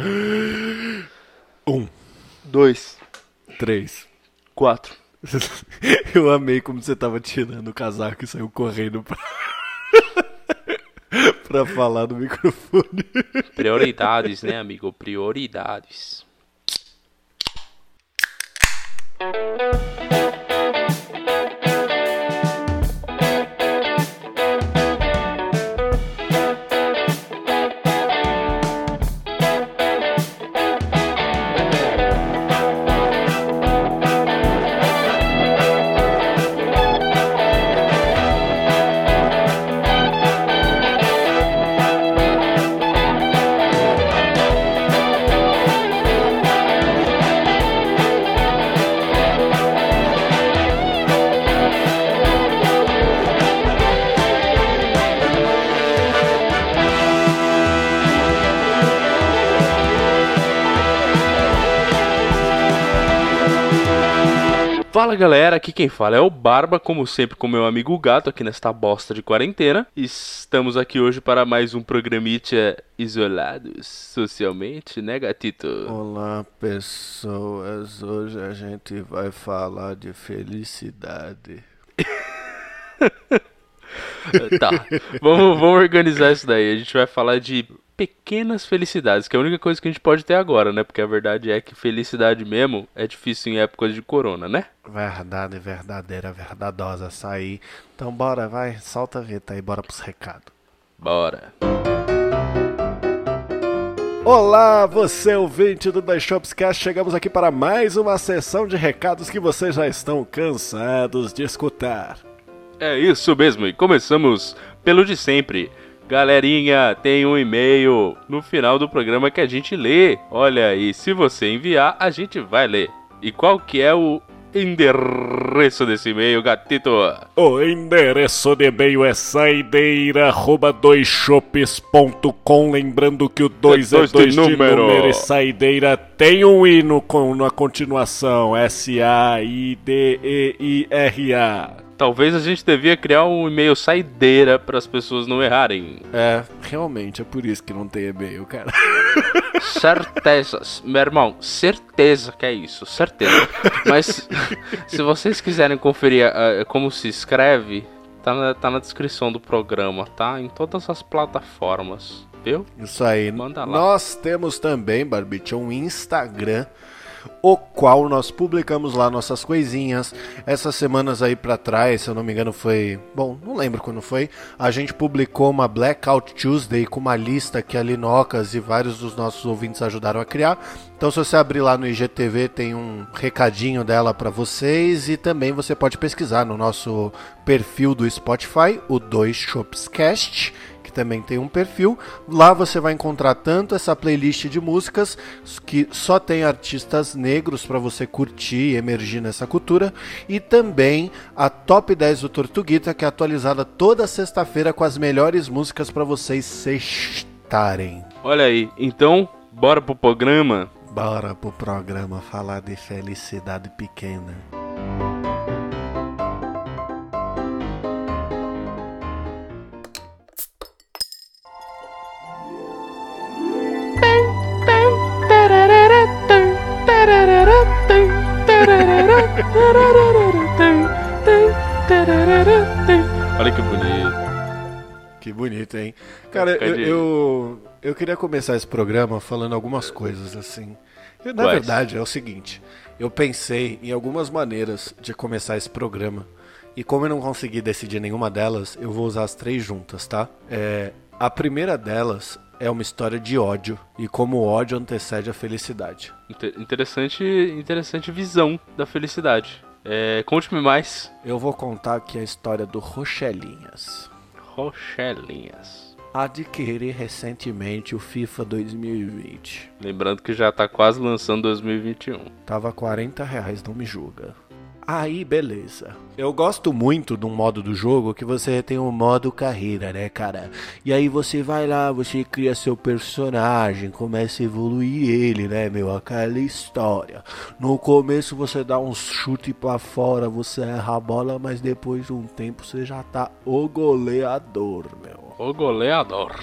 Um, Dois. três. Quatro. Eu amei como você tava tirando o casaco e saiu correndo pra, pra falar no microfone. Prioridades, né, amigo? Prioridades. Fala galera, aqui quem fala é o Barba, como sempre com meu amigo Gato aqui nesta bosta de quarentena. Estamos aqui hoje para mais um programite isolados socialmente, né gatito? Olá, pessoas. Hoje a gente vai falar de felicidade. Tá, vamos, vamos organizar isso daí. A gente vai falar de pequenas felicidades, que é a única coisa que a gente pode ter agora, né? Porque a verdade é que felicidade mesmo é difícil em épocas de corona, né? Verdade verdadeira, verdadosa sair. Então bora, vai, solta a vinheta aí, bora pros recados. Bora. Olá, você ouvinte do Dois Shops Cast, chegamos aqui para mais uma sessão de recados que vocês já estão cansados de escutar. É isso mesmo, e começamos pelo de sempre. Galerinha, tem um e-mail no final do programa que a gente lê. Olha aí, se você enviar, a gente vai ler. E qual que é o endereço desse e-mail, gatito? O endereço de e-mail é saideira@doisshops.com, lembrando que o 2 É é dois 2 de de número. número e saideira tem um i no, com, na continuação, S A I D E I R A. Talvez a gente devia criar um e-mail saideira para as pessoas não errarem. É, realmente é por isso que não tem e-mail, cara. Certezas, meu irmão, certeza que é isso, certeza. Mas se vocês quiserem conferir ah, como se escreve, tá na, tá na descrição do programa, tá? Em todas as plataformas, Isso aí. Manda lá. Nós temos também, Barbite, um Instagram, o qual nós publicamos lá nossas coisinhas. Essas semanas aí pra trás, se eu não me engano, foi. Bom, não lembro quando foi. A gente publicou uma Blackout Tuesday com uma lista que a Linocas e vários dos nossos ouvintes ajudaram a criar. Então, se você abrir lá no IGTV, tem um recadinho dela pra vocês. E também você pode pesquisar no nosso perfil do Spotify, o 2 Shopscast que também tem um perfil. Lá você vai encontrar tanto essa playlist de músicas que só tem artistas negros para você curtir e emergir nessa cultura, e também a Top 10 do Tortuguita, que é atualizada toda sexta-feira com as melhores músicas para vocês sextarem. Olha aí, então, bora pro programa? Bora pro programa falar de felicidade pequena. Olha que bonito. Que bonito, hein? Cara, eu, eu, eu queria começar esse programa falando algumas coisas assim. Eu, na verdade, é o seguinte: eu pensei em algumas maneiras de começar esse programa. E como eu não consegui decidir nenhuma delas, eu vou usar as três juntas, tá? É, a primeira delas é uma história de ódio e como o ódio antecede a felicidade. Inte- Interessante, interessante visão da felicidade. É, Conte-me mais. Eu vou contar aqui a história do Rochelinhas. Rochelinhas. Adquiri recentemente o FIFA 2020. Lembrando que já tá quase lançando 2021. Tava 40 reais, não me julga. Aí, beleza. Eu gosto muito de um modo do jogo que você tem o modo carreira, né, cara? E aí você vai lá, você cria seu personagem, começa a evoluir ele, né, meu? Aquela história. No começo você dá um chute pra fora, você erra a bola, mas depois de um tempo você já tá o goleador, meu. O goleador.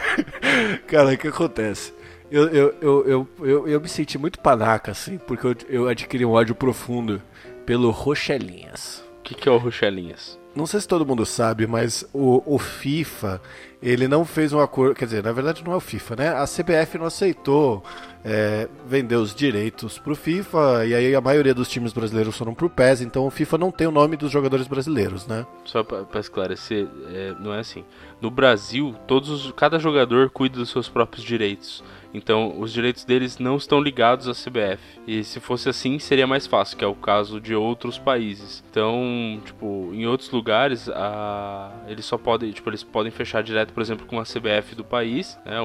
Cara, o que acontece? Eu, eu, eu, eu, eu, me senti muito panaca, assim, porque eu adquiri um ódio profundo pelo Rochelinhas. O que, que é o Rochelinhas? Não sei se todo mundo sabe, mas o, o FIFA, ele não fez um acordo. Quer dizer, na verdade não é o FIFA, né? A CBF não aceitou é, vender os direitos pro FIFA, e aí a maioria dos times brasileiros foram pro PES, então o FIFA não tem o nome dos jogadores brasileiros, né? Só pra, pra esclarecer, é, não é assim. No Brasil, todos os, cada jogador cuida dos seus próprios direitos. Então, os direitos deles não estão ligados à CBF. E se fosse assim, seria mais fácil, que é o caso de outros países. Então, tipo, em outros lugares, a... eles só podem, tipo, eles podem fechar direto, por exemplo, com a CBF do país, né,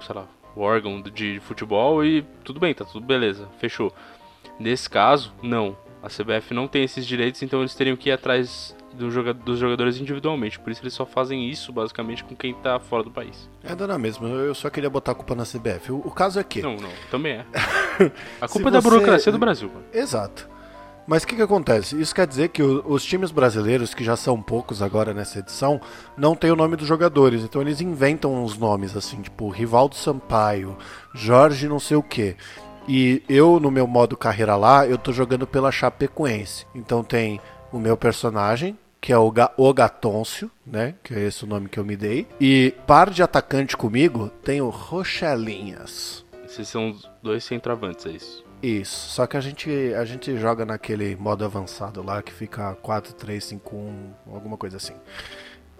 sei lá, o órgão de futebol e tudo bem, tá tudo beleza, fechou. Nesse caso, não. A CBF não tem esses direitos, então eles teriam que ir atrás do joga dos jogadores individualmente. Por isso eles só fazem isso basicamente com quem tá fora do país. É dona mesmo, eu só queria botar a culpa na CBF. O, o caso é que. Não, não, também é. A culpa é da burocracia do Brasil, mano. Exato. Mas o que, que acontece? Isso quer dizer que o, os times brasileiros, que já são poucos agora nessa edição, não tem o nome dos jogadores. Então eles inventam uns nomes assim, tipo Rivaldo Sampaio, Jorge não sei o que. E eu, no meu modo carreira lá, eu tô jogando pela Chapecoense. Então tem o meu personagem, que é o, Ga o Gatôncio, né? Que é esse o nome que eu me dei. E par de atacante comigo tem o Rochelinhas. Esses são dois centroavantes, é isso? Isso, só que a gente, a gente joga naquele modo avançado lá que fica 4, 3, 5, 1, alguma coisa assim.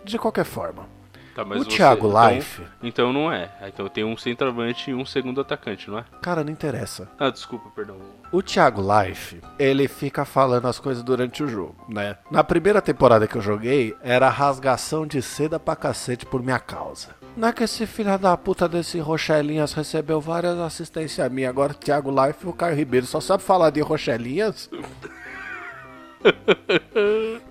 De qualquer forma, Tá, o Thiago então, Life. Então não é. Então tem um centroavante e um segundo atacante, não é? Cara, não interessa. Ah, desculpa, perdão. O Thiago Life, ele fica falando as coisas durante o jogo, né? Na primeira temporada que eu joguei, era rasgação de seda pra cacete por minha causa. Não é que esse filho da puta desse Rochelinhas recebeu várias assistências minhas. Agora o Thiago Life e o Caio Ribeiro só sabe falar de Rochelinhas?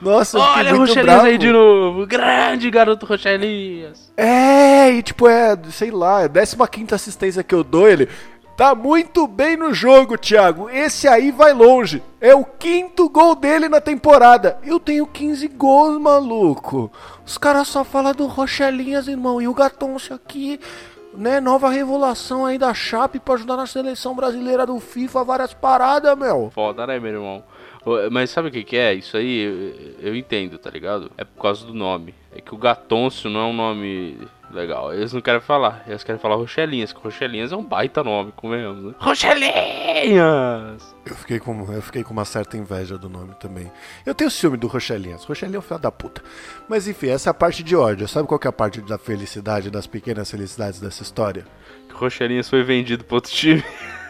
Nossa, Olha o muito Rochelias bravo. aí de novo. Grande garoto Rochelias. É, e tipo, é, sei lá, é a 15 assistência que eu dou ele. Tá muito bem no jogo, Thiago. Esse aí vai longe. É o quinto gol dele na temporada. Eu tenho 15 gols, maluco. Os caras só falam do Rochelinhas, irmão. E o Gatoncio aqui, né? Nova revelação aí da Chape pra ajudar na seleção brasileira do FIFA, várias paradas, meu. Foda, né, meu irmão? Mas sabe o que, que é? Isso aí eu, eu entendo, tá ligado? É por causa do nome. É que o Gatôncio não é um nome legal. Eles não querem falar. Eles querem falar Rochelinhas, que Rochelinhas é um baita nome, convenhamos, né? Rochelinhas! Eu fiquei, com, eu fiquei com uma certa inveja do nome também. Eu tenho ciúme do Rochelinhas. Rochelinha é um filho da puta. Mas enfim, essa é a parte de ódio. Sabe qual que é a parte da felicidade, das pequenas felicidades dessa história? Que Rochelinhas foi vendido pro outro time.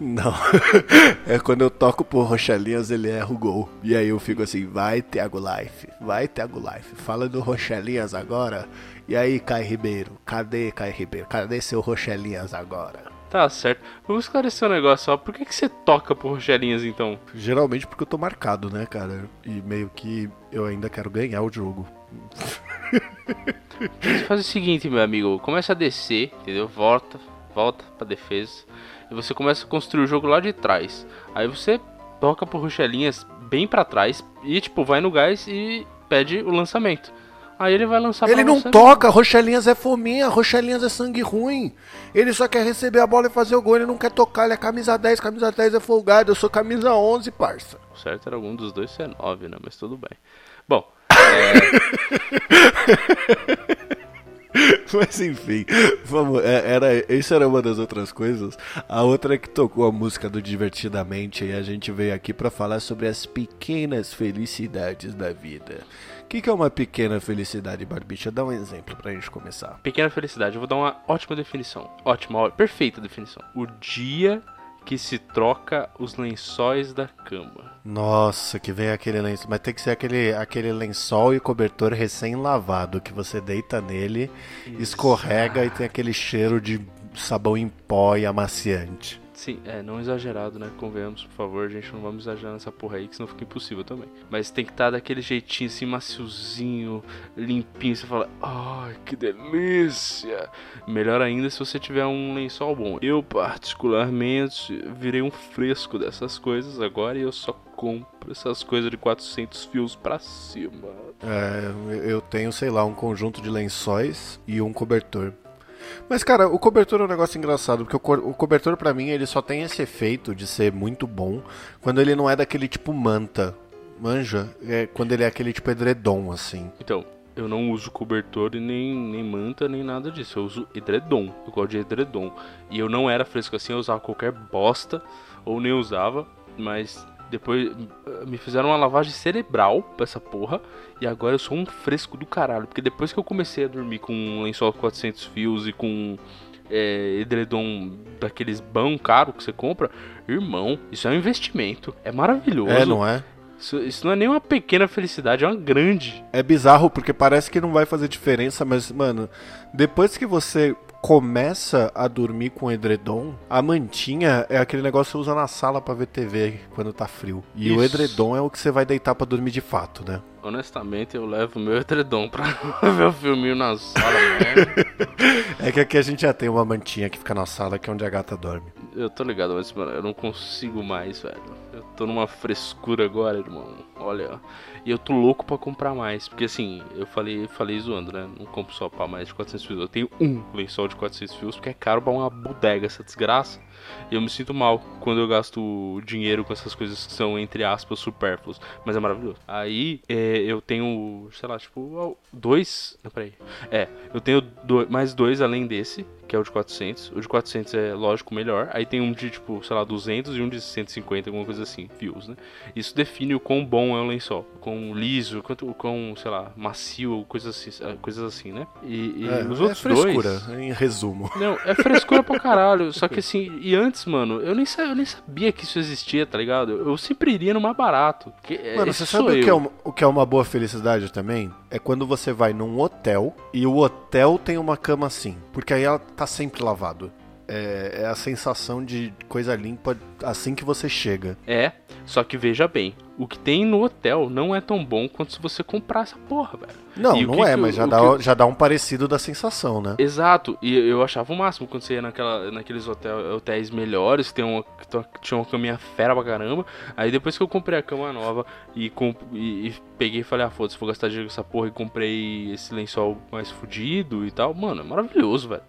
Não. é quando eu toco por Rochelinhas, ele erra o gol. E aí eu fico assim, vai Thiago Life, vai Thiago Life. Fala do Rochelinhas agora. E aí, Caio Ribeiro, cadê Caio Ribeiro? Cadê seu Rochelinhas agora? Tá certo. Vamos esclarecer um negócio só. Por que, que você toca por Rochelinhas então? Geralmente porque eu tô marcado, né, cara? E meio que eu ainda quero ganhar o jogo. Faz o seguinte, meu amigo. Começa a descer, entendeu? Volta, volta pra defesa. E você começa a construir o jogo lá de trás. Aí você toca por Rochelinhas bem pra trás. E, tipo, vai no gás e pede o lançamento. Aí ele vai lançar Ele não toca, Rochelinhas é fominha, Rochelinhas é sangue ruim. Ele só quer receber a bola e fazer o gol, ele não quer tocar, ele é camisa 10, camisa 10 é folgado, eu sou camisa 11, parça. O certo era algum dos dois ser 9, né? Mas tudo bem. Bom, Mas enfim, vamos, é, era, isso era uma das outras coisas. A outra é que tocou a música do Divertidamente e a gente veio aqui pra falar sobre as pequenas felicidades da vida. O que, que é uma pequena felicidade, Barbicha? Dá um exemplo pra gente começar. pequena felicidade. Eu vou dar uma ótima definição. Ótima, perfeita definição. O dia que se troca os lençóis da cama. Nossa, que vem aquele lençol. Mas tem que ser aquele, aquele lençol e cobertor recém-lavado, que você deita nele, escorrega e tem aquele cheiro de sabão em pó e amaciante. Sim, é, não exagerado, né? Convenhamos, por favor, gente, não vamos exagerar nessa porra aí, que senão fica impossível também. Mas tem que estar daquele jeitinho assim, maciozinho, limpinho, você fala, ai, que delícia! Melhor ainda se você tiver um lençol bom. Eu, particularmente, virei um fresco dessas coisas agora e eu só compro essas coisas de 400 fios pra cima. É, eu tenho, sei lá, um conjunto de lençóis e um cobertor. Mas, cara, o cobertor é um negócio engraçado, porque o, co o cobertor, para mim, ele só tem esse efeito de ser muito bom quando ele não é daquele tipo manta. Manja? É quando ele é aquele tipo edredom, assim. Então, eu não uso cobertor e nem, nem manta, nem nada disso. Eu uso edredom. Eu gosto de edredom. E eu não era fresco assim, eu usava qualquer bosta, ou nem usava, mas depois me fizeram uma lavagem cerebral pra essa porra. E agora eu sou um fresco do caralho. Porque depois que eu comecei a dormir com um lençol 400 fios e com é, edredom daqueles bão caro que você compra, irmão, isso é um investimento. É maravilhoso. É, não é? Isso, isso não é nem uma pequena felicidade, é uma grande. É bizarro porque parece que não vai fazer diferença, mas, mano, depois que você começa a dormir com edredom, a mantinha é aquele negócio que você usa na sala para ver TV quando tá frio. E Isso. o edredom é o que você vai deitar para dormir de fato, né? Honestamente, eu levo meu edredom pra ver o filminho na sala mesmo. É que aqui a gente já tem uma mantinha que fica na sala, que é onde a gata dorme. Eu tô ligado, mas, mano, eu não consigo mais, velho. Eu tô numa frescura agora, irmão. Olha. E eu tô louco pra comprar mais. Porque assim, eu falei, falei zoando, né? Não compro só pra mais de 400 fios. Eu tenho um lençol de 400 fios, porque é caro pra uma bodega essa desgraça. E eu me sinto mal quando eu gasto dinheiro com essas coisas que são, entre aspas, supérfluos. Mas é maravilhoso. Aí é, eu tenho, sei lá, tipo, dois. Não, peraí. É, eu tenho do- mais dois além desse, que é o de 400. O de 400 é, lógico, melhor. Aí tem um de, tipo, sei lá, 200 e um de 150, alguma coisa assim, fios, né? Isso define o quão bom é o lençol. Quão liso, quanto, quão, sei lá, macio, coisas assim, ah, coisas assim né? E, e é, os é outros frescura, dois... em resumo. Não, é frescura pra caralho. Só que assim, e antes, mano, eu nem, eu nem sabia que isso existia, tá ligado? Eu sempre iria no mais barato. É, Mano, você sabe o que, é uma, o que é uma boa felicidade também? É quando você vai num hotel e o hotel tem uma cama assim. Porque aí ela tá sempre lavado. É, é a sensação de coisa limpa assim que você chega. É, só que veja bem, o que tem no hotel não é tão bom quanto se você comprar essa porra, velho. Não, não que é, que- mas já dá, que- já dá um parecido da sensação, né? Exato, e eu achava o máximo quando você ia naquela, naqueles hotel, hotéis melhores, que tem uma, que tinha uma caminha fera pra caramba. Aí depois que eu comprei a cama nova e, comp- e- e peguei e falei, ah, foda-se, vou gastar dinheiro com essa porra e comprei esse lençol mais fudido e tal, mano, é maravilhoso, velho.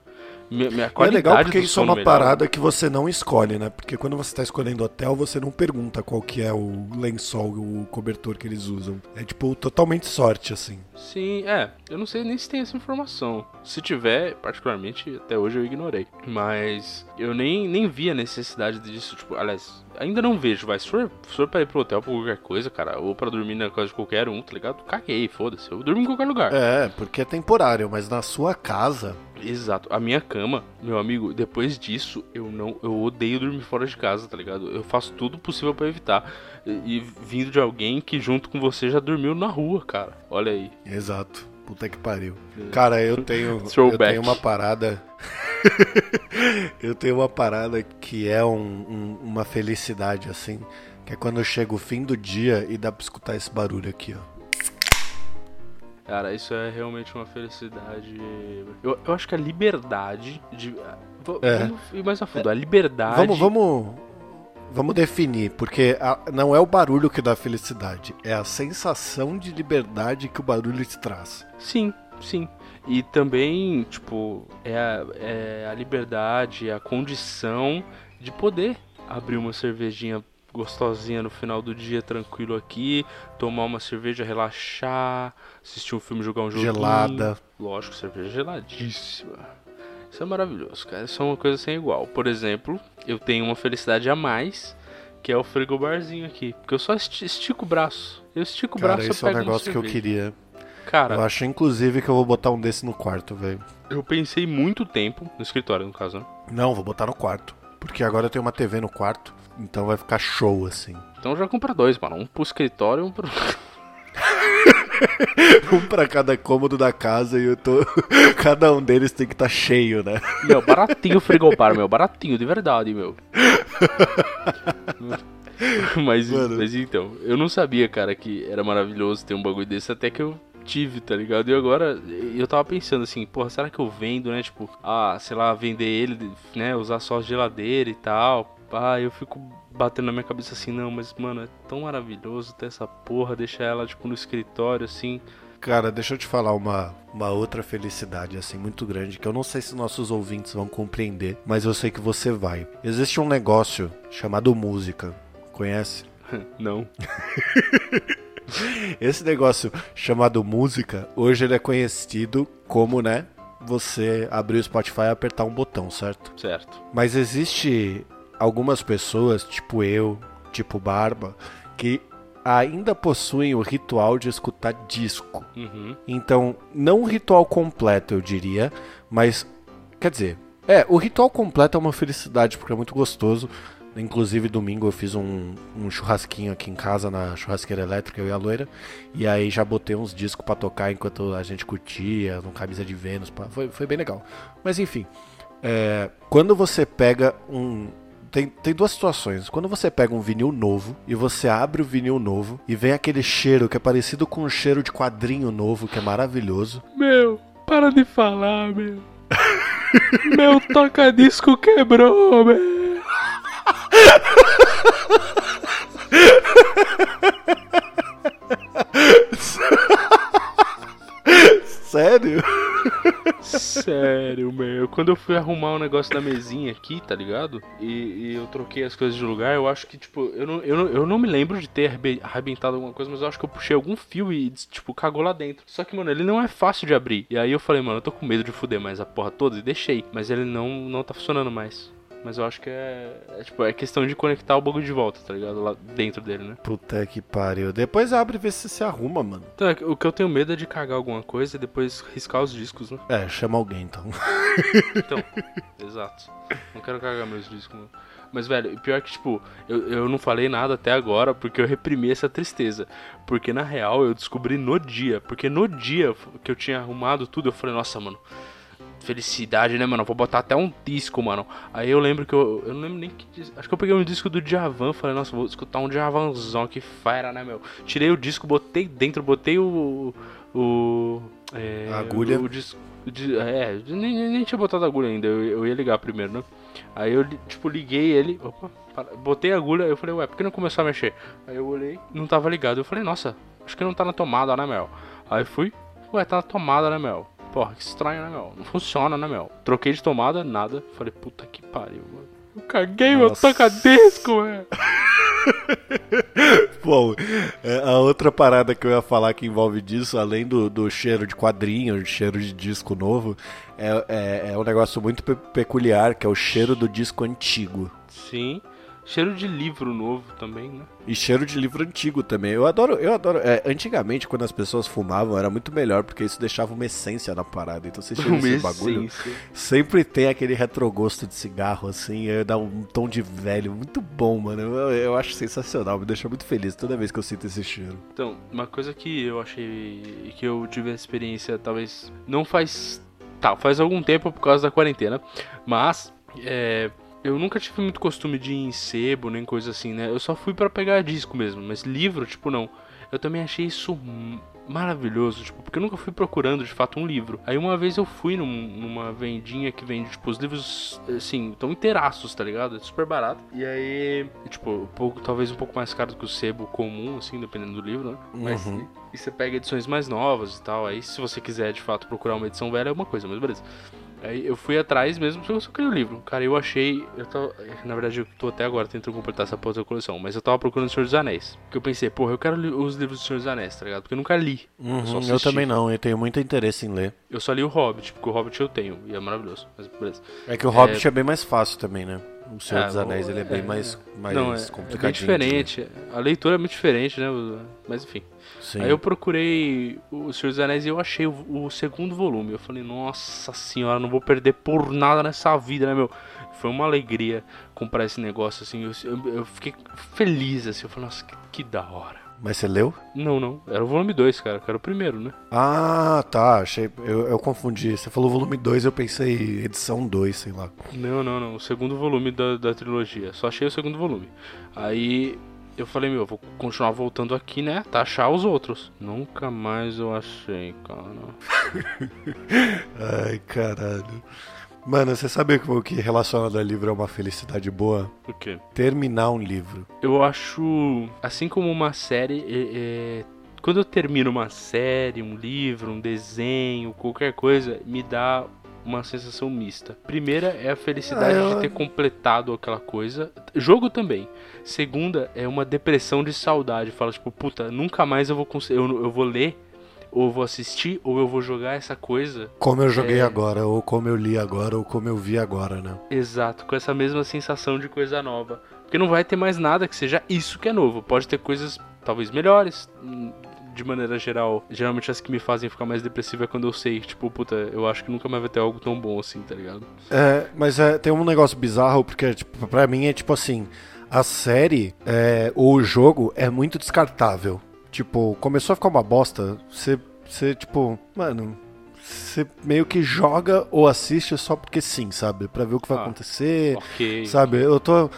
Minha, minha é legal porque isso é uma melhora. parada que você não escolhe, né? Porque quando você tá escolhendo hotel, você não pergunta qual que é o lençol, o cobertor que eles usam. É tipo totalmente sorte, assim. Sim, é. Eu não sei nem se tem essa informação. Se tiver, particularmente, até hoje eu ignorei. Mas eu nem, nem vi a necessidade disso. Tipo, aliás, ainda não vejo. Vai, se for, se for pra ir pro hotel por qualquer coisa, cara, ou pra dormir na casa de qualquer um, tá ligado? Caguei, foda-se. Eu durmo em qualquer lugar. É, porque é temporário, mas na sua casa. Exato. A minha cama, meu amigo, depois disso, eu não. Eu odeio dormir fora de casa, tá ligado? Eu faço tudo possível pra evitar. E, e vindo de alguém que junto com você já dormiu na rua, cara. Olha aí. Exato. Puta que pariu. Cara, eu tenho, eu tenho uma parada. eu tenho uma parada que é um- um- uma felicidade, assim. Que é quando chega o fim do dia e dá pra escutar esse barulho aqui, ó. Cara, isso é realmente uma felicidade. Eu, eu acho que a liberdade de. v- É. Vamos ir mais a fundo. A liberdade. Vamos, vamos, vamos definir, porque a- não é o barulho que dá felicidade, é a sensação de liberdade que o barulho te traz. Sim, sim. E também, tipo, é a, é a liberdade, a condição de poder abrir uma cervejinha gostosinha no final do dia, tranquilo aqui, tomar uma cerveja, relaxar, assistir um filme, jogar um jogo. Gelada. Lógico, cerveja geladíssima. Isso é maravilhoso, cara. Isso é uma coisa sem igual. Por exemplo, eu tenho uma felicidade a mais, que é o frigobarzinho aqui. Porque eu só esti- estico o braço. Eu estico o Cara, braço e esse é um negócio que eu queria. Cara, Eu acho, inclusive, que eu vou botar um desse no quarto, velho. eu pensei muito tempo, no escritório no caso, né? Não, vou botar no quarto. Porque agora eu tenho uma TV no quarto, então vai ficar show, assim. Então já compra dois, mano. Um pro escritório e um pro. Um pra cada cômodo da casa e eu tô. Cada um deles tem que estar cheio, né? Meu, baratinho o frigobar, meu. Baratinho, de verdade, meu. mas, Mano. mas então, eu não sabia, cara, que era maravilhoso ter um bagulho desse até que eu tive, tá ligado? E agora eu tava pensando assim, porra, será que eu vendo, né? Tipo, ah, sei lá, vender ele, né? Usar só geladeira e tal. Ah, eu fico batendo na minha cabeça assim, não, mas mano, é tão maravilhoso ter essa porra, deixar ela, tipo, no escritório assim. Cara, deixa eu te falar uma, uma outra felicidade, assim, muito grande, que eu não sei se nossos ouvintes vão compreender, mas eu sei que você vai. Existe um negócio chamado música. Conhece? Não. Esse negócio chamado música, hoje ele é conhecido como, né? Você abrir o Spotify e apertar um botão, certo? Certo. Mas existe algumas pessoas, tipo eu, tipo Barba, que ainda possuem o ritual de escutar disco. Uhum. Então, não o ritual completo, eu diria, mas quer dizer, é, o ritual completo é uma felicidade porque é muito gostoso. Inclusive, domingo eu fiz um, um churrasquinho aqui em casa na churrasqueira elétrica, eu e a loira. E aí já botei uns discos pra tocar enquanto a gente curtia, no camisa de Vênus. pá, Foi, foi bem legal. Mas enfim, é, quando você pega um. Tem, tem duas situações. Quando você pega um vinil novo e você abre o vinil novo e vem aquele cheiro que é parecido com o cheiro de quadrinho novo, que é maravilhoso. Meu, para de falar, meu. meu toca-disco quebrou, meu. Sério? Sério, meu. Quando eu fui arrumar o negócio da mesinha aqui, tá ligado? E, e eu troquei as coisas de lugar, eu acho que, tipo, eu não, eu, não, eu não me lembro de ter arrebe- arrebentado alguma coisa, mas eu acho que eu puxei algum fio e, tipo, cagou lá dentro. Só que, mano, ele não é fácil de abrir. E aí eu falei, mano, eu tô com medo de fuder mais a porra toda e deixei. Mas ele não, não tá funcionando mais. Mas eu acho que é, é, tipo, é questão de conectar o bagulho de volta, tá ligado? Lá dentro dele, né? Puta que pariu. Depois abre e vê se se arruma, mano. Então, é o que eu tenho medo é de cagar alguma coisa e depois riscar os discos, né? É, chama alguém então. Então, exato. Não quero cagar meus discos, mano. Mas, velho, pior que, tipo, eu, eu não falei nada até agora porque eu reprimi essa tristeza. Porque, na real, eu descobri no dia. Porque no dia que eu tinha arrumado tudo, eu falei, nossa, mano, felicidade, né, mano? Vou botar até um disco, mano. Aí eu lembro que eu. Eu não lembro nem que. Acho que eu peguei um disco do Djavan. Falei, nossa, vou escutar um Djavanzão, que fera, né, meu? Tirei o disco, botei dentro, botei o. O. É, agulha. O, disco. o di- É, nem, nem, tinha botado agulha ainda. Eu, eu ia ligar primeiro, né? Aí eu, tipo, liguei ele. Opa, para- botei a agulha. Eu falei, ué, por que não começou a mexer? Aí eu olhei, não tava ligado. Eu falei, nossa, acho que não tá na tomada, né, Mel? Aí fui, ué, tá na tomada, né, Mel? Porra, que estranho, né, Mel? Não funciona, né, Mel? Troquei de tomada, nada. Falei, puta que pariu, mano. Eu caguei meu Nossa. toca-disco, velho. Bom, é, a outra parada que eu ia falar que envolve disso, além do, do cheiro de quadrinho, cheiro de disco novo, é, é, é um negócio muito pe- peculiar, que é o cheiro do disco antigo. Sim. Cheiro de livro novo também, né? E cheiro de livro antigo também. Eu adoro, eu adoro. é, antigamente, quando as pessoas fumavam, era muito melhor, porque isso deixava uma essência na parada. Então você cheira esse bagulho. essência. Sempre tem aquele retrogosto de cigarro, assim, dá um tom de velho. Muito bom, mano. Eu, eu acho sensacional, me deixa muito feliz toda vez que eu sinto esse cheiro. Então, uma coisa que eu achei que eu tive a experiência, talvez não faz. Tá, faz algum tempo por causa da quarentena, mas é, eu nunca tive muito costume de ir em sebo, nem coisa assim, né? Eu só fui pra pegar disco mesmo, mas livro, tipo, não. Eu também achei isso maravilhoso, tipo, porque eu nunca fui procurando de fato um livro. Aí uma vez eu fui num- numa vendinha que vende, tipo, os livros, assim, tão inteiraços, tá ligado? É super barato. E aí, tipo, um pouco, talvez um pouco mais caro do que o sebo comum, assim, dependendo do livro, né? Mas Uhum. e você pega edições mais novas e tal. Aí, se você quiser de fato procurar uma edição velha, é uma coisa, mas beleza. Aí eu fui atrás mesmo porque eu só queria o livro. Cara, eu achei. Eu tô, na verdade, eu tô até agora tentando completar essa porra da coleção. Mas eu tava procurando o Senhor dos Anéis. Porque eu pensei, porra, eu quero li- os livros do Senhor dos Anéis, tá ligado? Porque eu nunca li. Uhum, eu assisti. também não, eu tenho muito interesse em ler. Eu só li o Hobbit, porque o Hobbit eu tenho. E é maravilhoso. Mas beleza. É que o Hobbit é, bem mais fácil também, né? O Senhor É, dos Anéis, o- ele é bem é, mais, mais Não, é, é bem complicadinho. diferente. A leitura é muito diferente, né? Mas enfim. Sim. Aí eu procurei o Senhor dos Anéis e eu achei o, o segundo volume. Eu falei, nossa senhora, não vou perder por nada nessa vida, né, meu? Foi uma alegria comprar esse negócio, assim. Eu, eu- eu fiquei feliz, assim. Eu falei, nossa, que, que da hora. Mas você leu? Não, não. Era o volume 2, cara, que era o primeiro, né? Ah, tá. Achei. Eu, eu confundi. Você falou volume 2, eu pensei edição 2, sei lá. Não, não, não. O segundo volume da, da trilogia. Só achei o segundo volume. Aí eu falei, meu, eu vou continuar voltando aqui, né? Tá achar os outros. Nunca mais eu achei, cara. Ai, caralho. Mano, você sabe que o que relacionado a livro é uma felicidade boa? O quê? Terminar um livro. Eu acho, assim como uma série, é- é, quando eu termino uma série, um livro, um desenho, qualquer coisa, me dá uma sensação mista. Primeira é a felicidade Ah, eu- de ter completado aquela coisa. Jogo também. Segunda é uma depressão de saudade. Fala, tipo, puta, nunca mais eu vou conseguir. Eu, eu vou ler, ou vou assistir, ou eu vou jogar essa coisa. Como eu joguei É. agora, ou como eu li agora, ou como eu vi agora, né? Exato, com essa mesma sensação de coisa nova. Porque não vai ter mais nada que seja isso que é novo. Pode ter coisas talvez melhores. De maneira geral, geralmente as que me fazem ficar mais depressivo é quando eu sei, tipo, puta, eu acho que nunca mais vai ter algo tão bom assim, tá ligado? É, mas é, tem um negócio bizarro, porque tipo, pra mim é tipo assim, a série é, ou o jogo é muito descartável. Tipo, começou a ficar uma bosta, você, você tipo, mano, você meio que joga ou assiste só porque sim, sabe? Pra ver o que vai Ah, acontecer, Ok. sabe? Eu tô,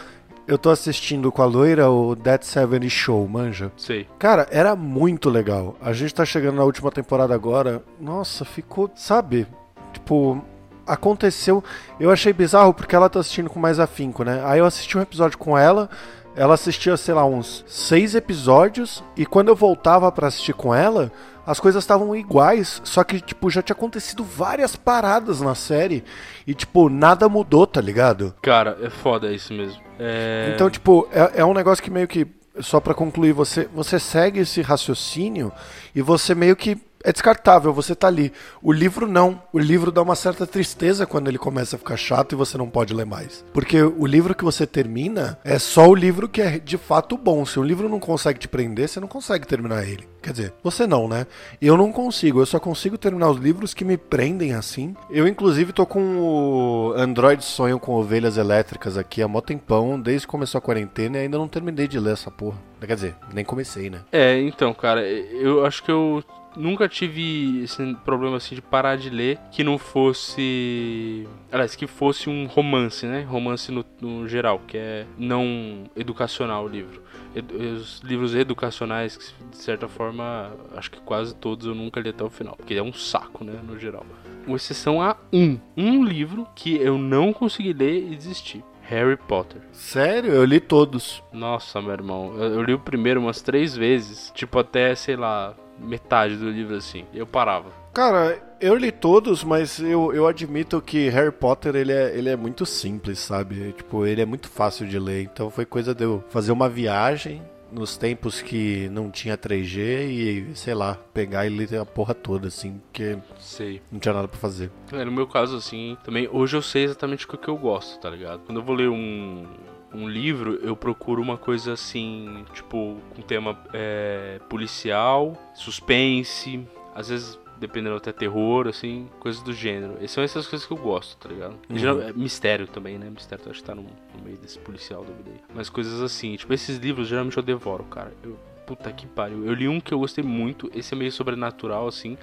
eu tô assistindo com a loira o Dead Seven Show, manja? Sei. Cara, era muito legal. A gente tá chegando na última temporada agora. Nossa, ficou, sabe? Tipo, aconteceu. Eu achei bizarro porque ela tá assistindo com mais afinco, né? Aí eu assisti um episódio com ela. Ela assistia, sei lá, uns seis episódios. E quando eu voltava pra assistir com ela, as coisas estavam iguais. Só que, tipo, já tinha acontecido várias paradas na série. E, tipo, nada mudou, tá ligado? Cara, é foda isso mesmo. É... Então, tipo, é, é um negócio que meio que. Só pra concluir, você, você segue esse raciocínio e você meio que. É descartável, você tá ali. O livro não. O livro dá uma certa tristeza quando ele começa a ficar chato e você não pode ler mais. Porque o livro que você termina é só o livro que é de fato bom. Se o livro não consegue te prender, você não consegue terminar ele. Quer dizer, você não, né? Eu não consigo, eu só consigo terminar os livros que me prendem assim. Eu, inclusive, tô com o Android Sonho com Ovelhas Elétricas aqui há mó tempão, desde que começou a quarentena e ainda não terminei de ler essa porra. Quer dizer, nem comecei, né? É, então, cara, eu acho que eu nunca tive esse problema assim de parar de ler que não fosse. Aliás, que fosse um romance, né? Romance no, no geral, que é não educacional o livro. Edu- Os livros educacionais, que, de certa forma, acho que quase todos eu nunca li até o final. Porque é um saco, né? No geral. Com exceção a um. Um livro que eu não consegui ler e desisti. Harry Potter. Sério? Eu li todos. Nossa, meu irmão, eu, eu li o primeiro umas três vezes, tipo até, sei lá, metade do livro assim. Eu parava. Cara, eu li todos, mas eu, eu admito que Harry Potter ele é, ele é muito simples, sabe? Tipo, ele é muito fácil de ler. Então foi coisa de eu fazer uma viagem nos tempos que não tinha 3G e, sei lá, pegar e ler a porra toda, assim, porque Sei. não tinha nada pra fazer. É, no meu caso, assim, também, hoje eu sei exatamente o que eu gosto, tá ligado? Quando eu vou ler um, um livro, eu procuro uma coisa assim, tipo, com tema é, policial, suspense, às vezes dependendo até terror, assim, coisas do gênero. Essas são essas coisas que eu gosto, tá ligado? Em geral, é mistério também, né? Mistério acho que tá no, no meio desse policial da vida aí. Mas coisas assim, tipo, esses livros geralmente eu devoro, cara. Eu, puta que pariu. Eu li um que eu gostei muito, esse é meio sobrenatural, assim,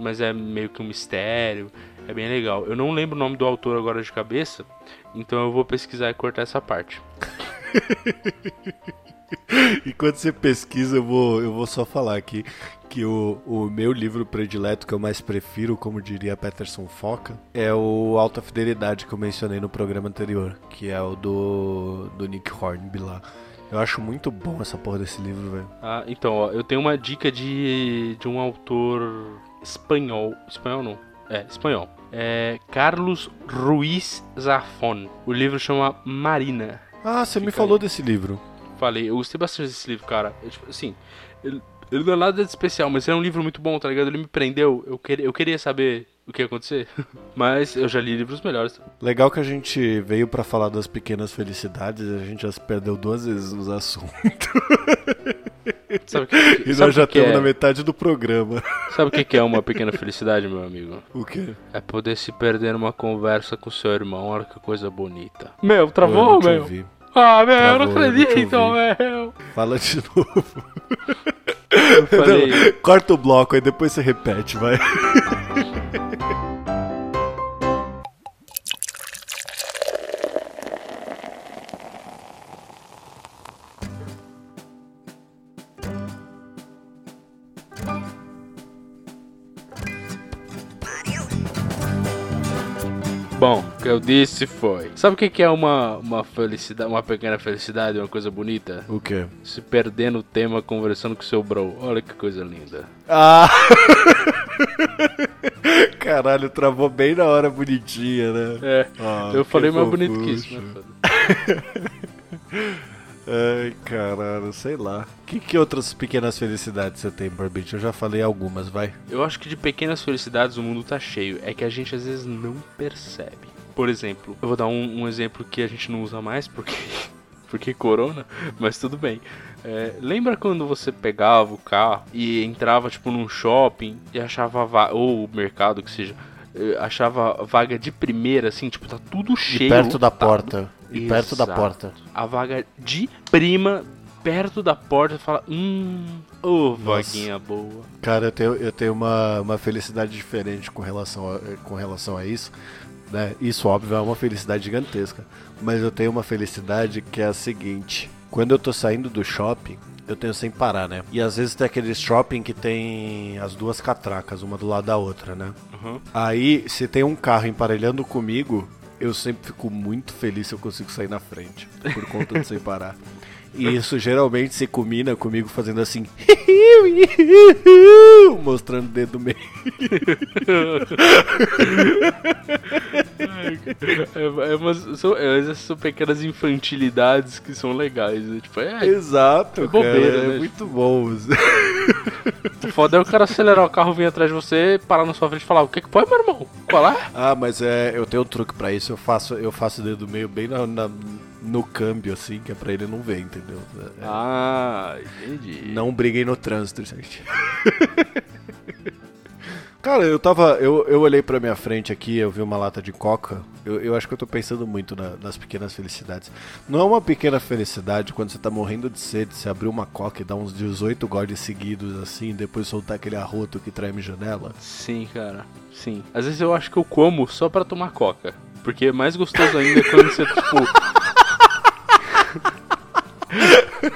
mas é meio que um mistério. É bem legal. Eu não lembro o nome do autor agora de cabeça, então eu vou pesquisar e cortar essa parte. Enquanto você pesquisa, eu vou, eu vou só falar aqui que o, o meu livro predileto que eu mais prefiro, como diria Peterson Foca, é o Alta Fidelidade que eu mencionei no programa anterior, que é o do, do Nick Hornby lá. Eu acho muito bom essa porra desse livro, velho. Ah, então, ó, eu tenho uma dica de, de um autor espanhol. Espanhol não? É, espanhol. É Carlos Ruiz Zafón. O livro chama Marina. Ah, você me Fica falou aí. desse livro. Falei, eu gostei bastante desse livro, cara. Eu, tipo, assim, ele, ele não é nada de especial, mas ele é um livro muito bom, tá ligado? Ele me prendeu. Eu, queria eu queria saber o que ia acontecer. mas eu já li livros melhores. Legal que a gente veio pra falar das pequenas felicidades e a gente já se perdeu duas vezes nos assuntos. Sabe que, E sabe nós já estamos que na é, metade do programa. sabe o que, que é uma pequena felicidade, meu amigo? O quê? É poder se perder numa conversa com seu irmão. Olha que coisa bonita. Meu, Eu não travou, te meu? ouvi. Ah, meu, eu não Travou, eu não acredito, meu. Fala de novo. Eu falei, Não, corta o bloco, aí depois você repete, vai. Bom, o que eu disse foi. Sabe o que é uma, uma felicidade, uma pequena felicidade, uma coisa bonita? O quê? Se perder no tema conversando com seu bro. Olha que coisa linda. Ah! Caralho, travou bem na hora bonitinha, né? É, Ah, eu falei mais bonito que isso, né? Ai, caralho, sei lá. Que, que outras pequenas felicidades você tem, Barbite? Eu já falei algumas, vai. Eu acho que de pequenas felicidades o mundo tá cheio. É que a gente às vezes não percebe. Por exemplo, eu vou dar um, um exemplo que a gente não usa mais porque. Porque corona, mas tudo bem. É, lembra quando você pegava o carro e entrava tipo num shopping e achava va- ou mercado que seja, eh, achava vaga de primeira assim, tipo tá tudo E cheio. perto da lotado. porta. E perto da porta. A vaga de prima perto da porta fala, hum, ô vaguinha boa. Cara, eu tenho, eu tenho uma, uma felicidade diferente com relação a, com relação a isso. Né? Isso, óbvio, é uma felicidade gigantesca. Mas eu tenho uma felicidade que é a seguinte: quando eu tô saindo do shopping, eu tenho sem parar, né? E às vezes tem aquele shopping que tem as duas catracas, uma do lado da outra, né? Uhum. Aí, se tem um carro emparelhando comigo, eu sempre fico muito feliz se eu consigo sair na frente, por conta de sem parar. E isso geralmente se combina comigo fazendo assim, mostrando o dedo do meio. É, é umas, são, é, essas são pequenas infantilidades que são legais. Né? Tipo, é, Exato, É bobeira, cara, é né? muito bom. o foda é o cara acelerar o carro, vir atrás de você, parar na sua frente e falar: O que que foi, meu irmão? Qual é? ah, mas é, eu tenho um truque pra isso, eu faço, eu faço o dedo do meio bem na, na- no câmbio, assim, que é pra ele não ver, entendeu? É- Ah, entendi. Não briguem no trânsito, gente. Cara, eu tava. Eu, eu olhei pra minha frente aqui, eu vi uma lata de coca. Eu, eu acho que eu tô pensando muito na- nas pequenas felicidades. Não é uma pequena felicidade quando você tá morrendo de sede, você abrir uma coca e dar uns 18 goles seguidos assim, e depois soltar aquele arroto que treme janela. Sim, cara. Sim. Às vezes eu acho que eu como só pra tomar coca. Porque é mais gostoso ainda quando você, tipo.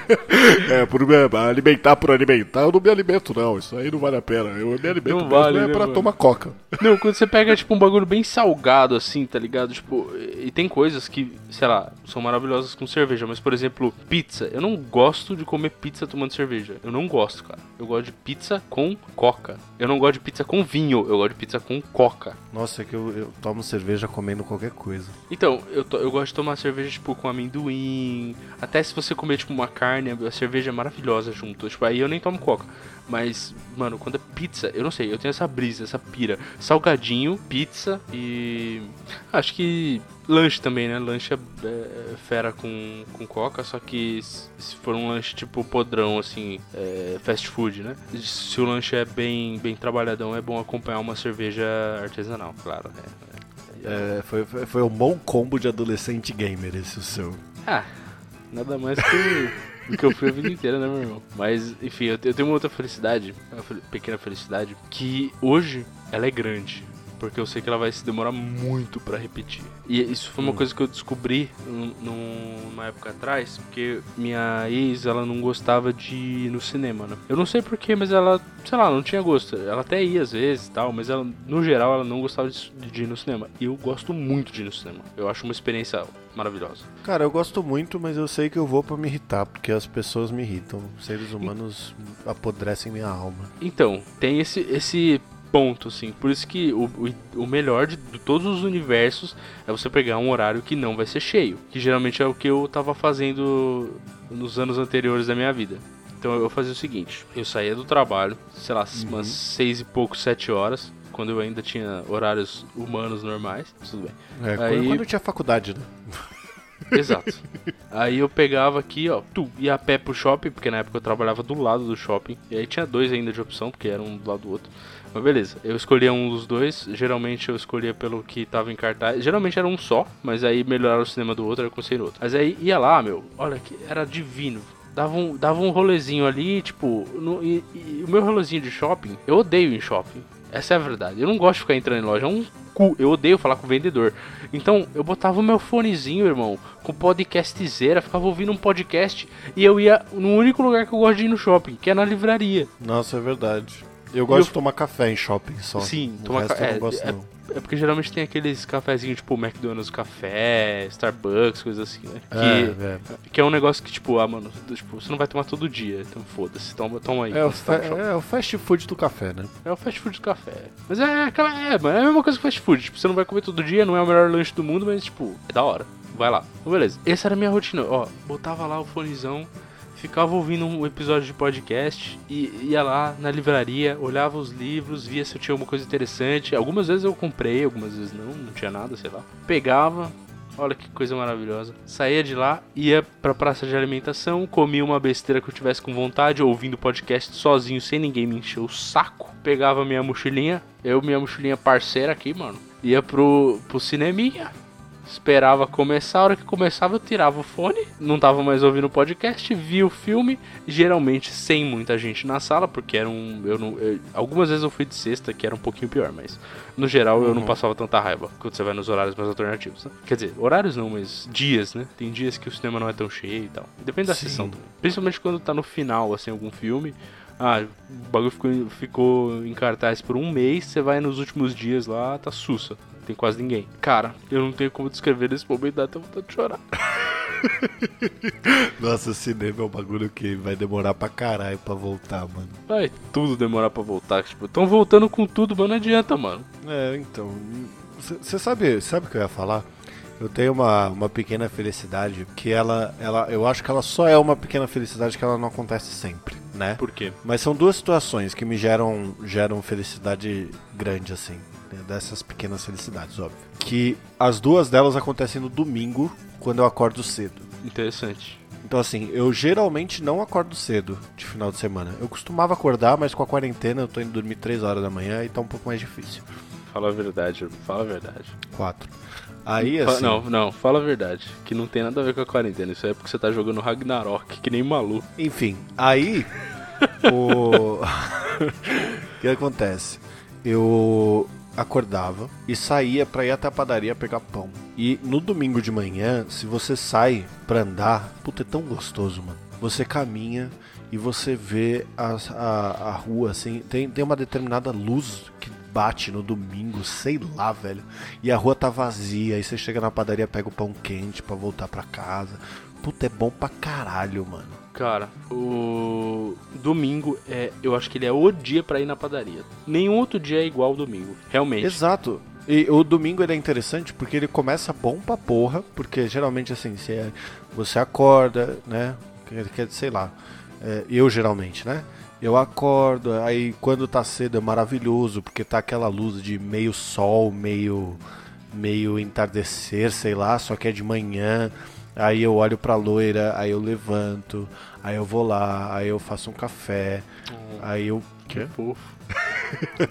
É, por me alimentar por alimentar, eu não me alimento, não. Isso aí não vale a pena. Eu me alimento Não vale, é né, pra mano? tomar coca. Não, quando você pega, tipo, um bagulho bem salgado, assim, tá ligado? Tipo, e tem coisas que, sei lá, são maravilhosas com cerveja. Mas, por exemplo, pizza. Eu não gosto de comer pizza tomando cerveja. Eu não gosto, cara. Eu gosto de pizza com coca. Eu não gosto de pizza com vinho. Eu gosto de pizza com coca. Nossa, é que eu, eu tomo cerveja comendo qualquer coisa. Então, eu, to- eu gosto de tomar cerveja, tipo, com amendoim. Até se você comer, tipo, uma carne, a cerveja é maravilhosa junto. Tipo, aí eu nem tomo coca. Mas, mano, quando é pizza, eu não sei, eu tenho essa brisa, essa pira. Salgadinho, pizza e. Acho que lanche também, né? Lanche é, é fera com, com coca, só que se for um lanche tipo podrão, assim, é, fast food, né? Se o lanche é bem, bem trabalhadão, é bom acompanhar uma cerveja artesanal, claro. É, é. É, foi, foi, foi um bom combo de adolescente gamer esse o seu. Ah, nada mais que o, o que eu fui a vida inteira, né, meu irmão? Mas, enfim, eu, te- eu tenho uma outra felicidade, uma pequena felicidade, que hoje ela é grande. Porque eu sei que ela vai se demorar muito pra repetir. E isso foi uma Hum. coisa que eu descobri num- num- numa época atrás, porque minha ex, ela não gostava de ir no cinema, né? Eu não sei porquê, mas ela, sei lá, não tinha gosto. Ela até ia às vezes e tal, mas ela, no geral, ela não gostava de, de ir no cinema. E eu gosto muito de ir no cinema. Eu acho uma experiência maravilhosa. Cara, eu gosto muito, mas eu sei que eu vou pra me irritar, porque as pessoas me irritam. Seres humanos apodrecem minha alma. Então, tem esse, esse ponto, assim. Por isso que o, o, o melhor de, de todos os universos é você pegar um horário que não vai ser cheio. Que geralmente é o que eu tava fazendo nos anos anteriores da minha vida. Então eu fazia o seguinte: eu saía do trabalho, sei lá, umas seis e pouco, sete horas. Quando eu ainda tinha horários humanos normais, tudo bem. É, Aí- quando eu tinha faculdade, né? Exato. Aí eu pegava aqui, ó, tu, ia a pé pro shopping, porque na época eu trabalhava do lado do shopping. E aí tinha dois ainda de opção, porque era um do lado do outro. Mas beleza, eu escolhia um dos dois. Geralmente eu escolhia pelo que tava em cartaz. Geralmente era um só, mas aí melhoraram o cinema do outro, eu no outro. Mas aí ia lá, meu, olha que era divino. Dava um, dava um rolezinho ali, tipo, no- e- e o meu rolezinho de shopping, eu odeio em shopping. Essa é a verdade. Eu não gosto de ficar entrando em loja, é um cu. Eu odeio falar com o vendedor. Então, eu botava o meu fonezinho, irmão, com podcastzeira, ficava ouvindo um podcast e eu ia no único lugar que eu gosto de ir no shopping, que é na livraria. Nossa, é verdade. Eu gosto eu- de tomar café em shopping só. Sim, o tomar resto ca- eu é, gosto é-. É porque geralmente tem aqueles cafezinhos, tipo McDonald's café, Starbucks, coisas assim, né? Que É, é. que é um negócio que, tipo, ah, mano, tipo, você não vai tomar todo dia, então foda-se, toma, toma aí. É, o tá é o fast food do café, né? É o fast food do café. Mas é aquela. É, mano, é a mesma coisa que fast food. Tipo, você não vai comer todo dia, não é o melhor lanche do mundo, mas, tipo, é da hora. Vai lá. Então, beleza. Essa era a minha rotina. Ó, botava lá o fonezão, ficava ouvindo um episódio de podcast e ia lá na livraria, olhava os livros, via se eu tinha alguma coisa interessante. Algumas vezes eu comprei, algumas vezes não, não tinha nada, sei lá. Pegava. Olha que coisa maravilhosa. Saía de lá, ia pra praça de alimentação, comia uma besteira que eu tivesse com vontade, ouvindo podcast sozinho, sem ninguém me encher o saco. Pegava minha mochilinha, eu, minha mochilinha parceira aqui, mano. Ia pro, pro cineminha. Esperava começar, a hora que começava eu tirava o fone, não tava mais ouvindo o podcast, via o filme, geralmente sem muita gente na sala, porque era um. Eu não, eu- algumas vezes eu fui de sexta, que era um pouquinho pior, mas no geral eu não Uhum. passava tanta raiva quando você vai nos horários mais alternativos. Né? Quer dizer, horários não, mas dias, né? Tem dias que o cinema não é tão cheio e tal. Depende da Sim. sessão também. Principalmente quando tá no final, assim, algum filme. Ah, o bagulho ficou, ficou em cartaz por um mês, você vai nos últimos dias lá, tá sussa. Tem quase ninguém. Cara, eu não tenho como descrever nesse momento, dá até vontade de chorar. Nossa, o cinema é um bagulho que vai demorar pra caralho pra voltar, mano. Vai tudo demorar pra voltar. Tipo, tão voltando com tudo, mas não adianta, mano. É, então. Você sabe, sabe o que eu ia falar? Eu tenho uma, uma pequena felicidade que ela, ela. Eu acho que ela só é uma pequena felicidade que ela não acontece sempre, né? Por quê? Mas são duas situações que me geram, geram felicidade grande, assim. Né? Dessas pequenas felicidades, óbvio. Que as duas delas acontecem no domingo, quando eu acordo cedo. Interessante. Então, assim, eu geralmente não acordo cedo de final de semana. Eu costumava acordar, mas com a quarentena eu tô indo dormir 3 horas da manhã e tá um pouco mais difícil. Fala a verdade, fala a verdade. 4. Aí, assim. Não, não, fala a verdade. Que não tem nada a ver com a quarentena. Isso é porque você tá jogando Ragnarok, que nem maluco. Enfim, aí. o. o que acontece? Eu acordava e saía pra ir até a padaria pegar pão. E no domingo de manhã, se você sai pra andar, puta, é tão gostoso, mano. Você caminha e você vê as- a, a rua assim. Tem, tem uma determinada luz que bate no domingo, sei lá, velho. E a rua tá vazia. Aí você chega na padaria, pega o pão quente pra voltar pra casa. Puta, é bom pra caralho, mano. Cara, o domingo é, eu acho que ele é o dia pra ir na padaria. Nenhum outro dia é igual ao domingo, realmente. Exato. E o domingo ele é interessante porque ele começa bom pra porra, porque geralmente assim, você, você acorda, né? Quer sei lá. é, eu geralmente, né? Eu acordo, aí quando tá cedo é maravilhoso, porque tá aquela luz de meio sol, meio meio entardecer, sei lá, só que é de manhã. Aí eu olho pra loira, aí eu levanto, aí eu vou lá, aí eu faço um café, aí eu Que fofo.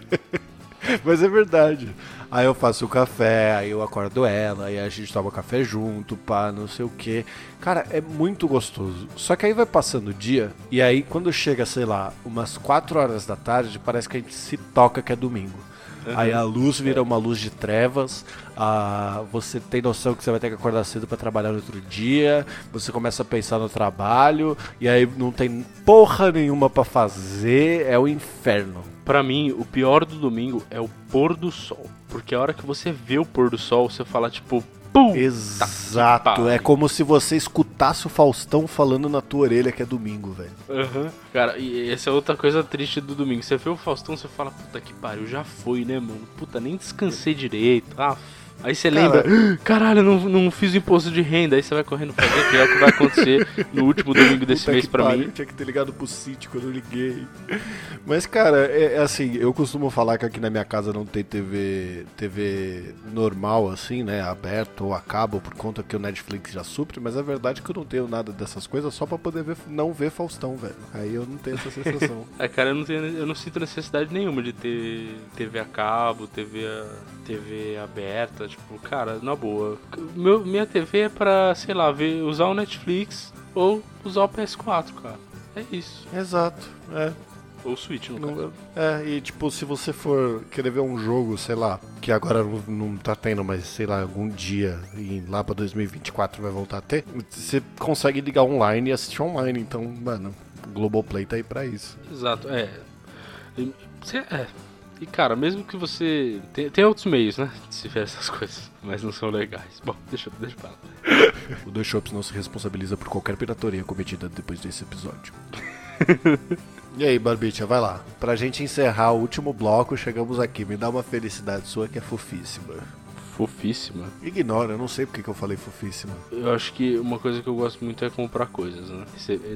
Mas é verdade. Aí eu faço o café, aí eu acordo ela, aí a gente toma café junto, pá, não sei o que. Cara, é muito gostoso. Só que aí vai passando o dia, e aí quando chega, sei lá, umas 4 horas da tarde, parece que a gente se toca que é domingo. Aí a luz vira uma luz de trevas, a... você tem noção que você vai ter que acordar cedo pra trabalhar no outro dia, você começa a pensar no trabalho, e aí não tem porra nenhuma pra fazer, é o inferno. Pra mim, o pior do domingo é o pôr do sol. Porque a hora que você vê o pôr do sol, você fala tipo, pum! Exato, pariu. é como se você escutasse o Faustão falando na tua orelha que é domingo, velho. Aham. Cara, e essa é outra coisa triste do domingo. Você vê o Faustão, você fala, puta que pariu, já foi, né, mano? Puta, nem descansei direito. Ah, Aí você Cara- lembra, "Ah, caralho, não, não fiz imposto de renda. Aí você vai correndo fazer, que é o que vai acontecer no último domingo desse Puta mês pariu, mim. Tinha que ter ligado pro sítio quando eu liguei. Mas, cara, é, é assim, eu costumo falar que aqui na minha casa não tem TV, TV normal, assim, né? Aberto ou a cabo, por conta que o Netflix já supre, mas a verdade é que eu não tenho nada dessas coisas só pra poder ver, não ver Faustão, velho. Aí eu não tenho essa sensação. É, cara, eu não, tenho, eu não sinto necessidade nenhuma de ter TV a cabo, TV, a- TV aberta. Tipo, cara, na boa. Meu, minha TV é pra, sei lá, ver, usar o Netflix ou usar o PS4, cara. É isso. Exato, é. Ou o Switch, no caso. É, e tipo, se você for querer ver um jogo, sei lá, que agora não, não tá tendo, mas sei lá, algum dia, e lá pra 2024 vai voltar a ter, você consegue ligar online e assistir online. Então, mano, Globoplay tá aí pra isso. Exato, é. É. E cara, mesmo que você. Tem, tem outros meios, né? De se ver essas coisas. Mas não são legais. Bom, deixa, deixa pra lá. O Dois Shops não se responsabiliza por qualquer pirataria cometida depois desse episódio. e aí, Barbicha, vai lá. Pra gente encerrar o último bloco, chegamos aqui. Me dá uma felicidade sua que é fofíssima. Fofíssima. Ignora, eu não sei porque que eu falei fofíssima. Eu acho que uma coisa que eu gosto muito é comprar coisas, né?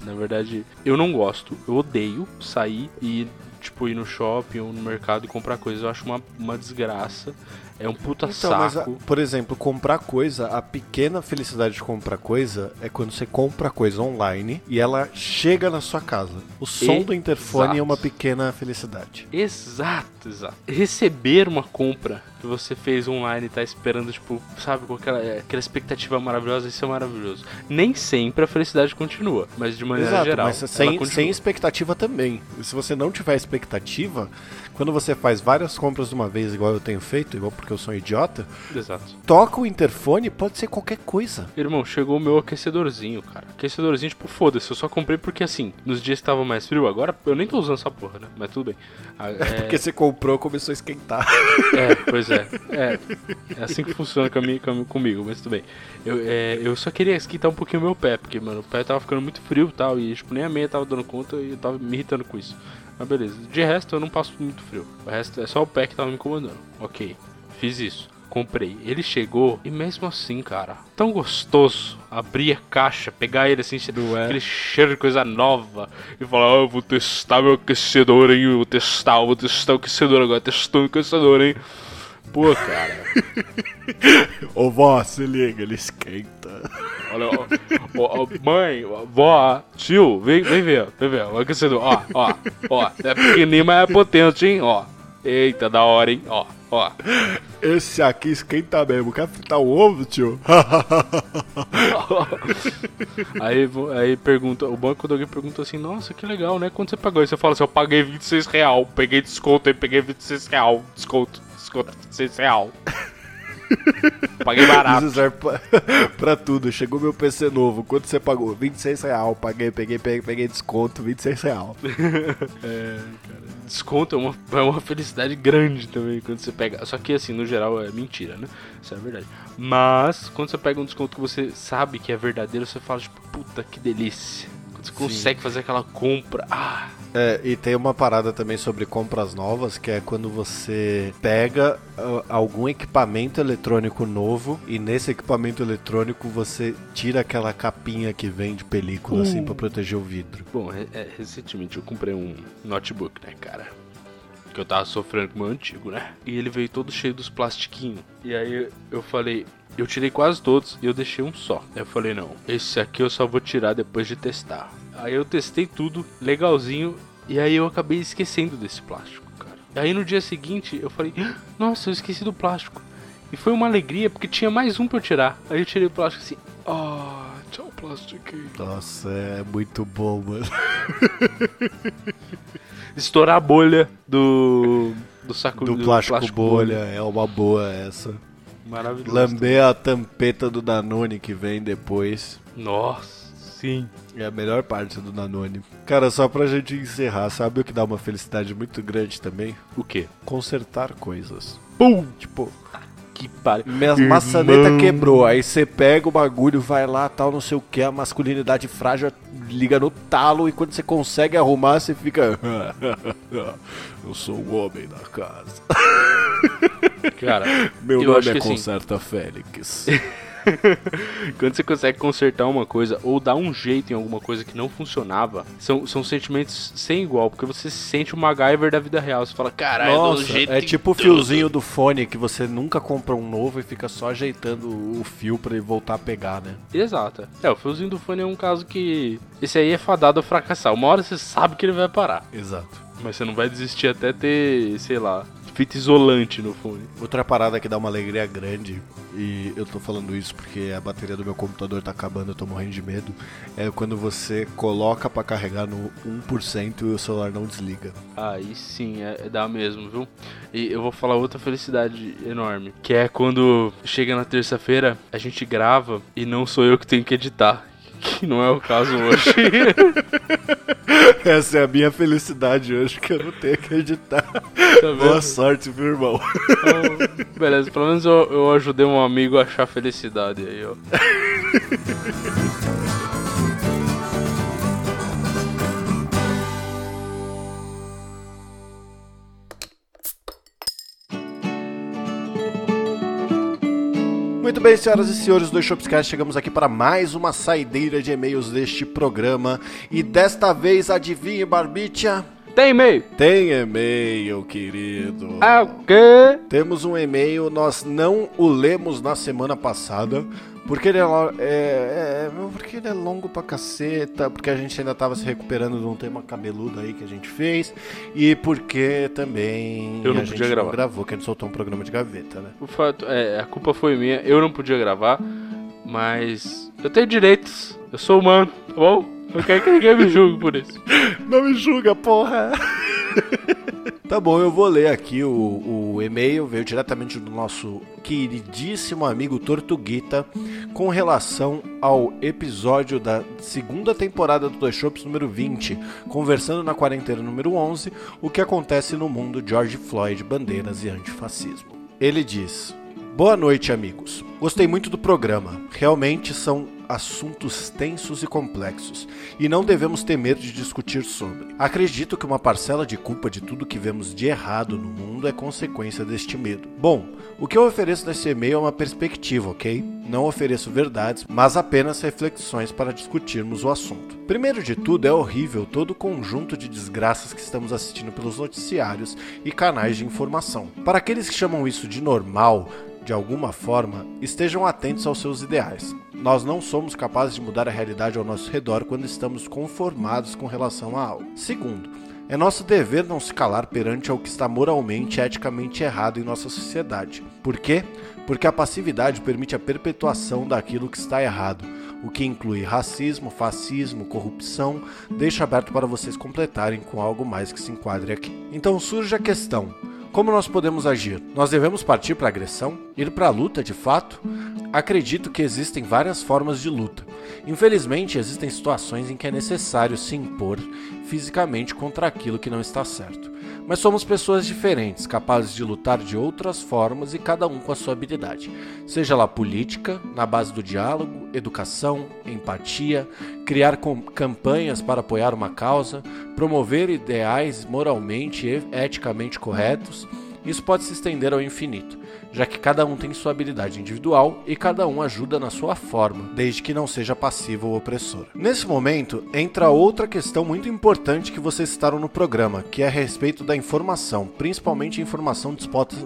Na verdade, eu não gosto, eu odeio sair e, tipo, ir no shopping ou no mercado e comprar coisas. Eu acho uma, uma desgraça. É um puta Então, mas, a- saco. por exemplo, comprar coisa, a pequena felicidade de comprar coisa é quando você compra coisa online e ela chega na sua casa. O som do interfone Exato. é uma pequena felicidade. Exato, exato. Receber uma compra que você fez online e tá esperando, tipo, sabe, com aquela, é, aquela expectativa maravilhosa, isso é maravilhoso. Nem sempre a felicidade continua, mas de maneira Exato, geral. mas sem, sem expectativa também. E se você não tiver expectativa, quando você faz várias compras de uma vez, igual eu tenho feito, igual porque eu sou um idiota, Exato. toca o interfone, pode ser qualquer coisa. Irmão, chegou o meu aquecedorzinho, cara. Aquecedorzinho, tipo, foda-se, eu só comprei porque assim, nos dias que tava mais frio, agora eu nem tô usando essa porra, né? Mas tudo bem. Ah, É, Porque você comprou, começou a esquentar. é, pois é. É, é assim que funciona com a minha- comigo, mas tudo bem. Eu, é, eu só queria esquentar um pouquinho o meu pé, porque, mano, o pé tava ficando muito frio e tal, e, tipo, nem a meia tava dando conta e eu tava me irritando com isso. Mas beleza. De resto, eu não passo muito frio. O resto é só o pé que tava me incomodando. Ok, fiz isso. Comprei. Ele chegou e mesmo assim, cara, tão gostoso abrir a caixa, pegar ele assim, Não é? aquele cheiro de coisa nova e falar: Ah, eu vou testar meu aquecedor, hein? Eu vou testar, eu vou testar o aquecedor agora, testando o aquecedor, hein? Pô, cara, Ô vó, se liga, ele esquenta. olha, ó, ó, ó, mãe, vó, tio, vem, vem ver, vem ver, o aquecedor, ó, ó, ó, é pequenininho, mas é potente, hein? Ó, eita, da hora, hein? Ó, ó. Esse aqui esquenta mesmo. Quer fritar o ovo, tio? Aí, aí pergunta, o banco quando alguém pergunta assim, nossa, que legal, né? Quanto você pagou? Aí você fala assim, eu paguei 26 real, peguei desconto aí, peguei 26 real, desconto, desconto 26 real. paguei barato. Isso serve pra, pra tudo. Chegou meu PC novo. Quanto você pagou? 26 real. Paguei, peguei, peguei, peguei desconto, 26 real. É, cara, desconto é uma, é uma felicidade grande também quando você pega. Só que assim, no geral é mentira, né? Isso é verdade. Mas quando você pega um desconto que você sabe que é verdadeiro, você fala, tipo, puta que delícia. Você consegue fazer aquela compra. Ah! É, e tem uma parada também sobre compras novas, que é quando você pega ah, algum equipamento eletrônico novo e nesse equipamento eletrônico você tira aquela capinha que vem de película assim pra proteger o vidro. Bom, é, é, recentemente eu comprei um notebook, né, cara? Que eu tava sofrendo com o meu antigo, né? E ele veio todo cheio dos plastiquinhos. E aí eu falei, eu tirei quase todos e eu deixei um só. Aí eu falei, não, esse aqui eu só vou tirar depois de testar. Aí eu testei tudo, legalzinho, e aí eu acabei esquecendo desse plástico, cara. Aí no dia seguinte eu falei, "Ah, nossa, eu esqueci do plástico. E foi uma alegria porque tinha mais um pra eu tirar. Aí eu tirei o plástico assim, ah, tchau plástico. Nossa, é muito bom, mano. estourar a bolha do do saco Do plástico, bolha, é uma boa essa. Maravilhoso. Lamber a tampeta do Danone que vem depois. Nossa, sim. É a melhor parte do Danone. Cara, só pra gente encerrar, sabe o que dá uma felicidade muito grande também? O quê? Consertar coisas. Pum! Tipo, Que pariu. minha Irmão. maçaneta quebrou, aí você pega o bagulho, vai lá, tal, não sei o que, a masculinidade frágil liga no talo e quando você consegue arrumar, você fica. Eu sou o homem da casa. Cara, Meu eu nome é assim, Conserta Félix. quando você consegue consertar uma coisa ou dar um jeito em alguma coisa que não funcionava, são, são sentimentos sem igual, porque você se sente o MacGyver da vida real. Você fala, caralho, eu dou um Nossa, jeito é tipo o tudo." fiozinho do fone que você nunca compra um novo e fica só ajeitando o fio pra ele voltar a pegar, né? Exato. É, o fiozinho do fone é um caso que. Esse aí é fadado a fracassar. Uma hora você sabe que ele vai parar. Exato. Mas você não vai desistir até ter, sei lá, fita isolante no fone. Outra parada que dá uma alegria grande, e eu tô falando isso porque a bateria do meu computador tá acabando, eu tô morrendo de medo, é quando você coloca pra carregar no 1% e o celular não desliga. Aí sim, é, é dá mesmo, viu? E eu vou falar outra felicidade enorme, que é quando chega na terça-feira, a gente grava e não sou eu que tenho que editar. Que não é o caso hoje. Essa é a minha felicidade hoje, que eu não tenho que editar. Tá Boa sorte, meu irmão. Então, beleza, pelo menos eu, eu ajudei um amigo a achar felicidade aí, ó. Muito bem, senhoras e senhores do Shopscast, chegamos aqui para mais uma saideira de e-mails deste programa. E desta vez, adivinhe, Barbicha? Tem e-mail? Tem e-mail, querido. Ah, o quê? Temos um e-mail, nós não o lemos na semana passada, porque ele é, é, é, porque ele é longo pra caceta, porque a gente ainda tava se recuperando de um tema cabeludo aí que a gente fez, e porque também eu não a podia gente gravar. não gravou, que a gente soltou um programa de gaveta, né? O fato é, a culpa foi minha, eu não podia gravar, mas eu tenho direitos, eu sou humano, tá bom? Eu quero que ninguém me julgue por isso. Não me julga, porra! Tá bom, eu vou ler aqui o, o, e-mail, veio diretamente do nosso queridíssimo amigo Tortuguita, com relação ao episódio da segunda temporada do Dois Shops número 20, conversando na quarentena número 11, o que acontece no mundo George Floyd, bandeiras e antifascismo. Ele diz: Boa noite, amigos. Gostei muito do programa. Realmente são assuntos tensos e complexos, e não devemos ter medo de discutir sobre. Acredito que uma parcela de culpa de tudo que vemos de errado no mundo é consequência deste medo. Bom, o que eu ofereço nesse e-mail é uma perspectiva, ok? Não ofereço verdades, mas apenas reflexões para discutirmos o assunto. Primeiro de tudo, é horrível todo o conjunto de desgraças que estamos assistindo pelos noticiários e canais de informação. Para aqueles que chamam isso de normal, de alguma forma, estejam atentos aos seus ideais. Nós não somos capazes de mudar a realidade ao nosso redor quando estamos conformados com relação a algo. Segundo, é nosso dever não se calar perante ao que está moralmente e eticamente errado em nossa sociedade. Por quê? Porque a passividade permite a perpetuação daquilo que está errado, o que inclui racismo, fascismo, corrupção, deixa aberto para vocês completarem com algo mais que se enquadre aqui. Então surge a questão: como nós podemos agir? Nós devemos partir para a agressão? Ir para a luta de fato? Acredito que existem várias formas de luta. Infelizmente, existem situações em que é necessário se impor fisicamente contra aquilo que não está certo. Mas somos pessoas diferentes, capazes de lutar de outras formas e cada um com a sua habilidade. Seja lá política, na base do diálogo, educação, empatia, criar campanhas para apoiar uma causa, promover ideais moralmente e eticamente corretos. Isso pode se estender ao infinito já que cada um tem sua habilidade individual e cada um ajuda na sua forma, desde que não seja passivo ou opressor. Nesse momento, entra outra questão muito importante que vocês citaram no programa, que é a respeito da informação, principalmente informação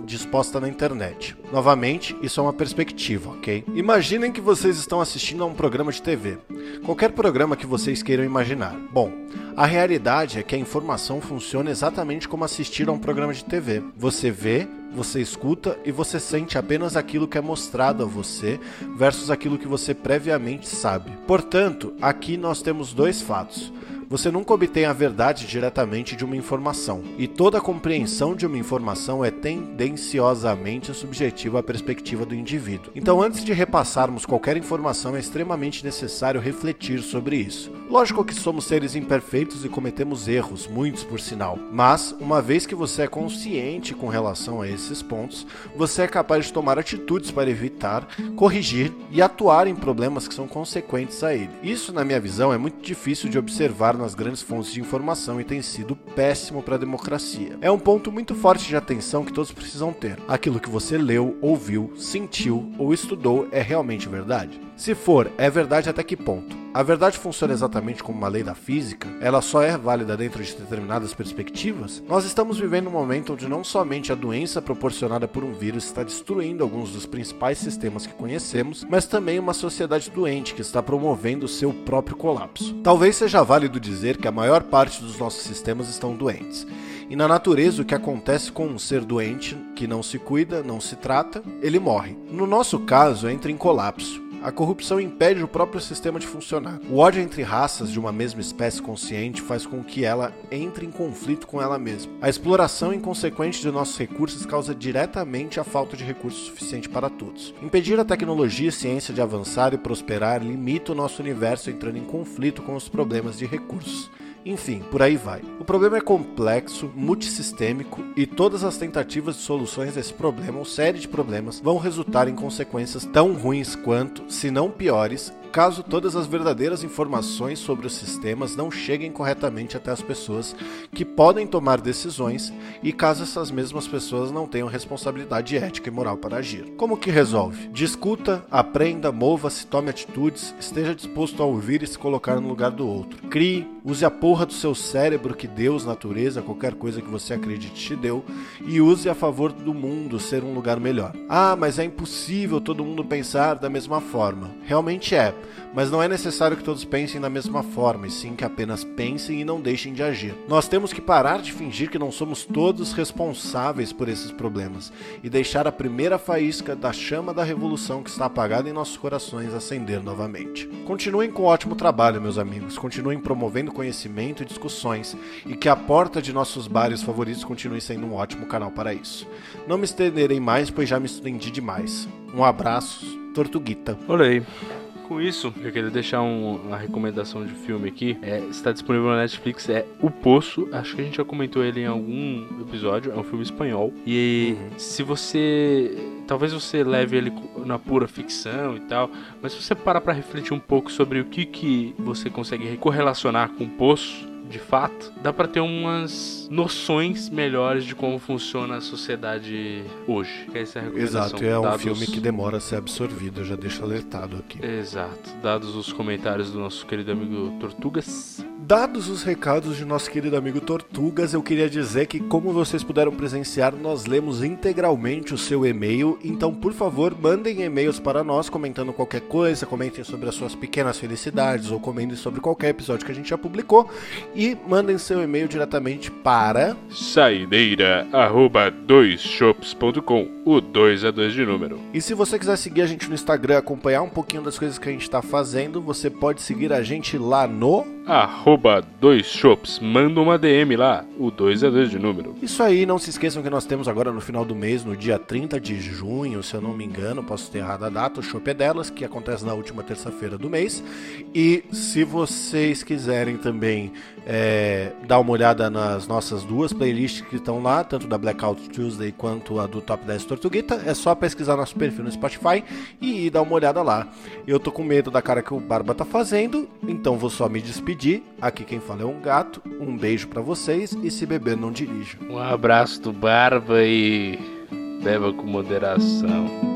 disposta na internet. Novamente, isso é uma perspectiva, ok? Imaginem que vocês estão assistindo a um programa de TV. Qualquer programa que vocês queiram imaginar. Bom, a realidade é que a informação funciona exatamente como assistir a um programa de TV. Você vê, você escuta e você sente apenas aquilo que é mostrado a você versus aquilo que você previamente sabe. Portanto, aqui nós temos dois fatos. Você nunca obtém a verdade diretamente de uma informação, e toda compreensão de uma informação é tendenciosamente subjetiva à perspectiva do indivíduo. Então, antes de repassarmos qualquer informação, é extremamente necessário refletir sobre isso. Lógico que somos seres imperfeitos e cometemos erros, muitos por sinal, mas uma vez que você é consciente com relação a esses pontos, você é capaz de tomar atitudes para evitar, corrigir e atuar em problemas que são consequentes a ele. Isso, na minha visão, é muito difícil de observar nas grandes fontes de informação e tem sido péssimo para a democracia. É um ponto muito forte de atenção que todos precisam ter. Aquilo que você leu, ouviu, sentiu ou estudou é realmente verdade? Se for, é verdade até que ponto? A verdade funciona exatamente como uma lei da física? Ela só é válida dentro de determinadas perspectivas? Nós estamos vivendo um momento onde não somente a doença proporcionada por um vírus está destruindo alguns dos principais sistemas que conhecemos, mas também uma sociedade doente que está promovendo seu próprio colapso. Talvez seja válido dizer que a maior parte dos nossos sistemas estão doentes. E na natureza, o que acontece com um ser doente que não se cuida, não se trata, ele morre. No nosso caso, entra em colapso A corrupção impede o próprio sistema de funcionar. O ódio entre raças de uma mesma espécie consciente faz com que ela entre em conflito com ela mesma. A exploração inconsequente de nossos recursos causa diretamente a falta de recursos suficiente para todos. Impedir a tecnologia e ciência de avançar e prosperar limita o nosso universo entrando em conflito com os problemas de recursos. Enfim, por aí vai. O problema é complexo, multissistêmico e todas as tentativas de soluções desse problema ou série de problemas vão resultar em consequências tão ruins quanto, se não piores, caso todas as verdadeiras informações sobre os sistemas não cheguem corretamente até as pessoas que podem tomar decisões e caso essas mesmas pessoas não tenham responsabilidade ética e moral para agir. Como que resolve? Discuta, aprenda, mova-se, tome atitudes, esteja disposto a ouvir e se colocar no lugar do outro. Crie, use a porra do seu cérebro que Deus, natureza, qualquer coisa que você acredite te deu e use a favor do mundo ser um lugar melhor. Ah, mas é impossível todo mundo pensar da mesma forma. Realmente é mas não é necessário que todos pensem da mesma forma, e sim que apenas pensem e não deixem de agir. Nós temos que parar de fingir que não somos todos responsáveis por esses problemas e deixar a primeira faísca da chama da revolução que está apagada em nossos corações acender novamente. Continuem com o ótimo trabalho, meus amigos. Continuem promovendo conhecimento e discussões e que a porta de nossos bares favoritos continue sendo um ótimo canal para isso. Não me estenderei mais, pois já me estendi demais. Um abraço, Tortuguita. Olhei com isso, eu queria deixar um, uma recomendação de filme aqui. É, está disponível na Netflix, é O Poço. Acho que a gente já comentou ele em algum episódio. É um filme espanhol. E uhum. se você. Talvez você leve ele na pura ficção e tal, mas se você parar para refletir um pouco sobre o que, que você consegue correlacionar com o Poço, de fato, dá para ter umas noções melhores de como funciona a sociedade hoje. Essa é a recomendação. Exato, é um dados... filme que demora a ser absorvido, eu já deixo alertado aqui. Exato, dados os comentários do nosso querido amigo Tortugas. Dados os recados de nosso querido amigo Tortugas, eu queria dizer que, como vocês puderam presenciar, nós lemos integralmente o seu e-mail. Então, por favor, mandem e-mails para nós comentando qualquer coisa, comentem sobre as suas pequenas felicidades ou comentem sobre qualquer episódio que a gente já publicou. E mandem seu e-mail diretamente para saideira@doisshops.com, o 2 é 2 de número. E se você quiser seguir a gente no Instagram, acompanhar um pouquinho das coisas que a gente está fazendo, você pode seguir a gente lá no arroba dois shops. Manda uma DM lá, o 2 é 2 de número. Isso aí, não se esqueçam que nós temos agora no final do mês, no dia 30 de junho, se eu não me engano, posso ter errado a data, o Shop é delas, que acontece na última terça-feira do mês. E se vocês quiserem também é, dar uma olhada nas nossas duas playlists que estão lá, tanto da Blackout Tuesday quanto a do Top 10 Tortuguita, é só pesquisar nosso perfil no Spotify e ir dar uma olhada lá. Eu tô com medo da cara que o Barba tá fazendo, então vou só me despedir despedir. Aqui quem fala é um gato. Um beijo para vocês e se beber não dirija. Um abraço do Barba e beba com moderação.